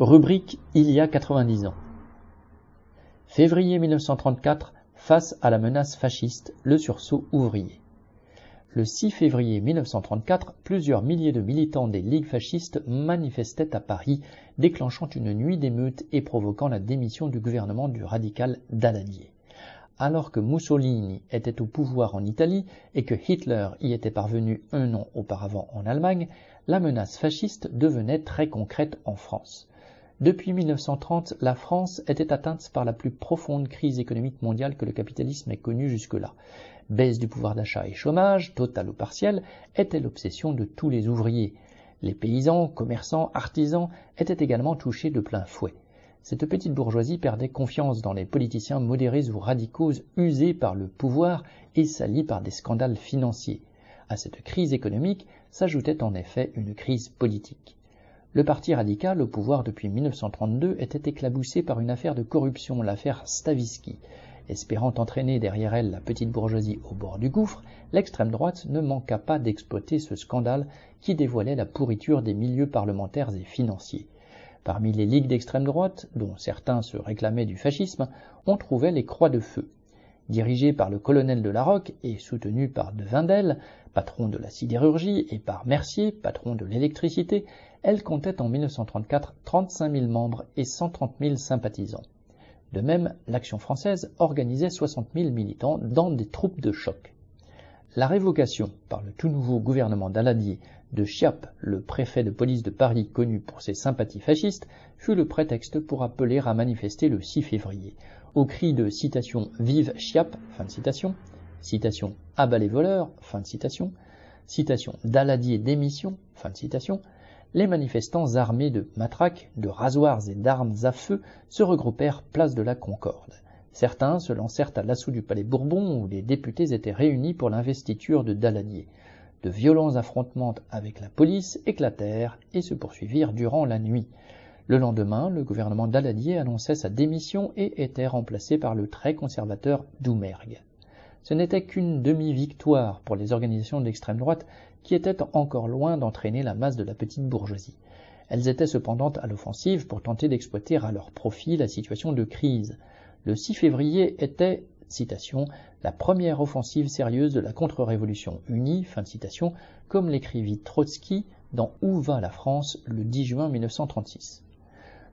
Rubrique Il y a 90 ans. Février 1934, face à la menace fasciste, le sursaut ouvrier. Le 6 février 1934, plusieurs milliers de militants des ligues fascistes manifestaient à Paris, déclenchant une nuit d'émeutes et provoquant la démission du gouvernement du radical Daladier. Alors que Mussolini était au pouvoir en Italie et que Hitler y était parvenu un an auparavant en Allemagne, la menace fasciste devenait très concrète en France. Depuis 1930, la France était atteinte par la plus profonde crise économique mondiale que le capitalisme ait connue jusque-là. Baisse du pouvoir d'achat et chômage, total ou partiel, était l'obsession de tous les ouvriers. Les paysans, commerçants, artisans étaient également touchés de plein fouet. Cette petite bourgeoisie perdait confiance dans les politiciens modérés ou radicaux usés par le pouvoir et salis par des scandales financiers. À cette crise économique s'ajoutait en effet une crise politique. Le parti radical, au pouvoir depuis 1932, était éclaboussé par une affaire de corruption, l'affaire Stavisky. Espérant entraîner derrière elle la petite bourgeoisie au bord du gouffre, l'extrême droite ne manqua pas d'exploiter ce scandale qui dévoilait la pourriture des milieux parlementaires et financiers. Parmi les ligues d'extrême droite, dont certains se réclamaient du fascisme, on trouvait les Croix de Feu. Dirigées par le colonel de Larocque et soutenues par De Vindel, patron de la sidérurgie, et par Mercier, patron de l'électricité, elle comptait en 1934 35 000 membres et 130 000 sympathisants. De même, l'Action française organisait 60 000 militants dans des troupes de choc. La révocation par le tout nouveau gouvernement d'Aladier de Chiappe, le préfet de police de Paris connu pour ses sympathies fascistes, fut le prétexte pour appeler à manifester le 6 février, au cri de citation Vive Chiappe, fin de citation, citation Abat les voleurs, fin de citation, citation Daladier démission, fin de citation, les manifestants armés de matraques, de rasoirs et d'armes à feu se regroupèrent place de la Concorde. Certains se lancèrent à l'assaut du palais Bourbon où les députés étaient réunis pour l'investiture de Daladier. De violents affrontements avec la police éclatèrent et se poursuivirent durant la nuit. Le lendemain, le gouvernement Daladier annonçait sa démission et était remplacé par le très conservateur Doumergue. Ce n'était qu'une demi-victoire pour les organisations d'extrême droite qui étaient encore loin d'entraîner la masse de la petite bourgeoisie. Elles étaient cependant à l'offensive pour tenter d'exploiter à leur profit la situation de crise. Le 6 février était, citation, la première offensive sérieuse de la contre-révolution unie, fin de citation, comme l'écrivit Trotsky dans Où va la France? le 10 juin 1936.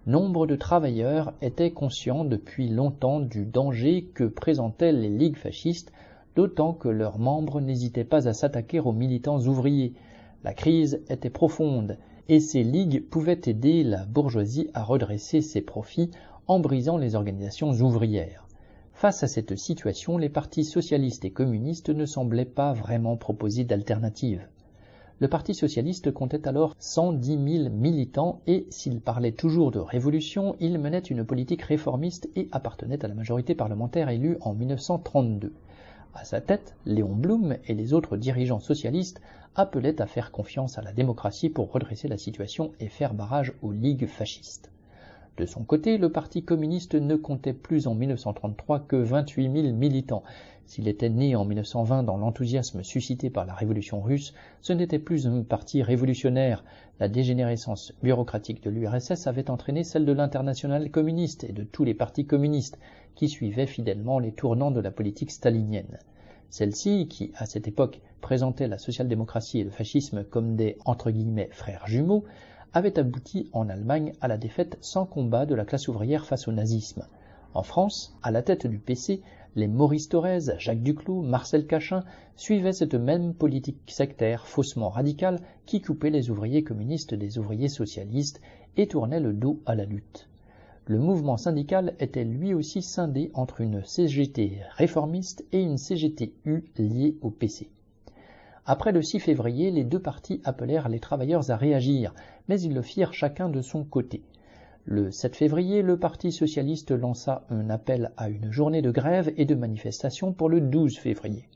Nombre de travailleurs étaient conscients depuis longtemps du danger que présentaient les ligues fascistes d'autant que leurs membres n'hésitaient pas à s'attaquer aux militants ouvriers. La crise était profonde, et ces ligues pouvaient aider la bourgeoisie à redresser ses profits en brisant les organisations ouvrières. Face à cette situation, les partis socialistes et communistes ne semblaient pas vraiment proposer d'alternative. Le Parti socialiste comptait alors 110 000 militants et, s'il parlait toujours de révolution, il menait une politique réformiste et appartenait à la majorité parlementaire élue en 1932. À sa tête, Léon Blum et les autres dirigeants socialistes appelaient à faire confiance à la démocratie pour redresser la situation et faire barrage aux ligues fascistes. De son côté, le Parti communiste ne comptait plus en 1933 que 28 000 militants. S'il était né en 1920 dans l'enthousiasme suscité par la révolution russe, ce n'était plus un parti révolutionnaire. La dégénérescence bureaucratique de l'URSS avait entraîné celle de l'international communiste et de tous les partis communistes, qui suivaient fidèlement les tournants de la politique stalinienne. Celle-ci, qui à cette époque présentait la social-démocratie et le fascisme comme des frères jumeaux, avait abouti en Allemagne à la défaite sans combat de la classe ouvrière face au nazisme. En France, à la tête du PC, les Maurice Thorez, Jacques Duclos, Marcel Cachin suivaient cette même politique sectaire faussement radicale qui coupait les ouvriers communistes des ouvriers socialistes et tournait le dos à la lutte. Le mouvement syndical était lui aussi scindé entre une CGT réformiste et une CGTU liée au PC. Après le 6 février, les deux partis appelèrent les travailleurs à réagir, mais ils le firent chacun de son côté. Le 7 février, le Parti socialiste lança un appel à une journée de grève et de manifestation pour le 12 février.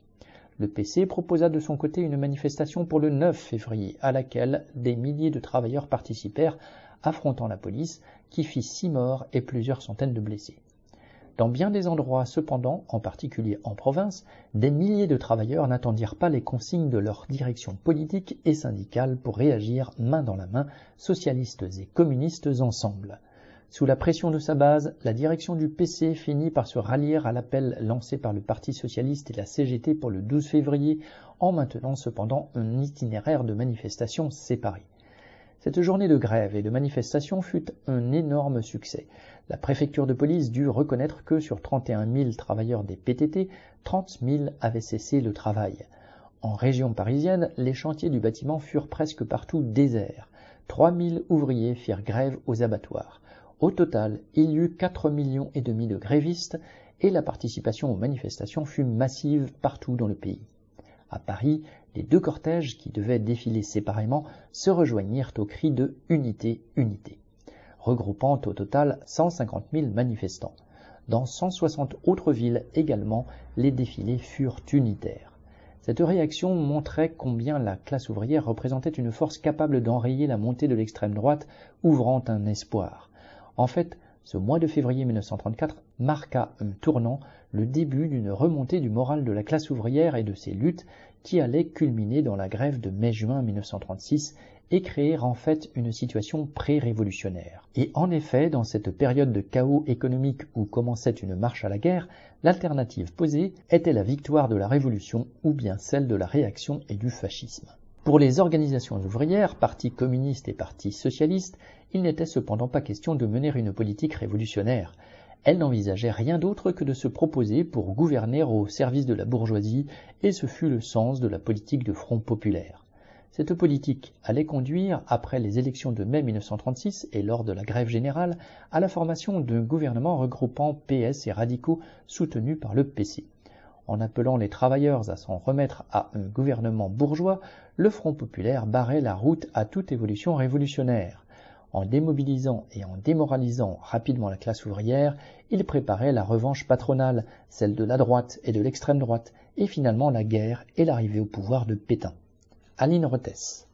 Le PC proposa de son côté une manifestation pour le 9 février, à laquelle des milliers de travailleurs participèrent, affrontant la police, qui fit six morts et plusieurs centaines de blessés. Dans bien des endroits, cependant, en particulier en province, des milliers de travailleurs n'attendirent pas les consignes de leur direction politique et syndicale pour réagir main dans la main, socialistes et communistes ensemble. Sous la pression de sa base, la direction du PC finit par se rallier à l'appel lancé par le Parti socialiste et la CGT pour le 12 février, en maintenant cependant un itinéraire de manifestations séparés. Cette journée de grève et de manifestation fut un énorme succès. La préfecture de police dut reconnaître que sur 31 000 travailleurs des PTT, 30 000 avaient cessé le travail. En région parisienne, les chantiers du bâtiment furent presque partout déserts. 3 000 ouvriers firent grève aux abattoirs. Au total, il y eut 4 millions et demi de grévistes et la participation aux manifestations fut massive partout dans le pays. À Paris, les deux cortèges qui devaient défiler séparément se rejoignirent au cri de Unité, Unité, regroupant au total 150 000 manifestants. Dans 160 autres villes également, les défilés furent unitaires. Cette réaction montrait combien la classe ouvrière représentait une force capable d'enrayer la montée de l'extrême droite, ouvrant un espoir. En fait, ce mois de février 1934 marqua un tournant, le début d'une remontée du moral de la classe ouvrière et de ses luttes qui allait culminer dans la grève de mai-juin 1936 et créer en fait une situation pré-révolutionnaire. Et en effet, dans cette période de chaos économique où commençait une marche à la guerre, l'alternative posée était la victoire de la révolution ou bien celle de la réaction et du fascisme. Pour les organisations ouvrières, partis communistes et partis socialistes, il n'était cependant pas question de mener une politique révolutionnaire. Elles n'envisageaient rien d'autre que de se proposer pour gouverner au service de la bourgeoisie, et ce fut le sens de la politique de Front populaire. Cette politique allait conduire, après les élections de mai 1936 et lors de la grève générale, à la formation d'un gouvernement regroupant PS et radicaux soutenus par le PC. En appelant les travailleurs à s'en remettre à un gouvernement bourgeois, le Front populaire barrait la route à toute évolution révolutionnaire. En démobilisant et en démoralisant rapidement la classe ouvrière, il préparait la revanche patronale, celle de la droite et de l'extrême droite, et finalement la guerre et l'arrivée au pouvoir de Pétain. Aline Rotès.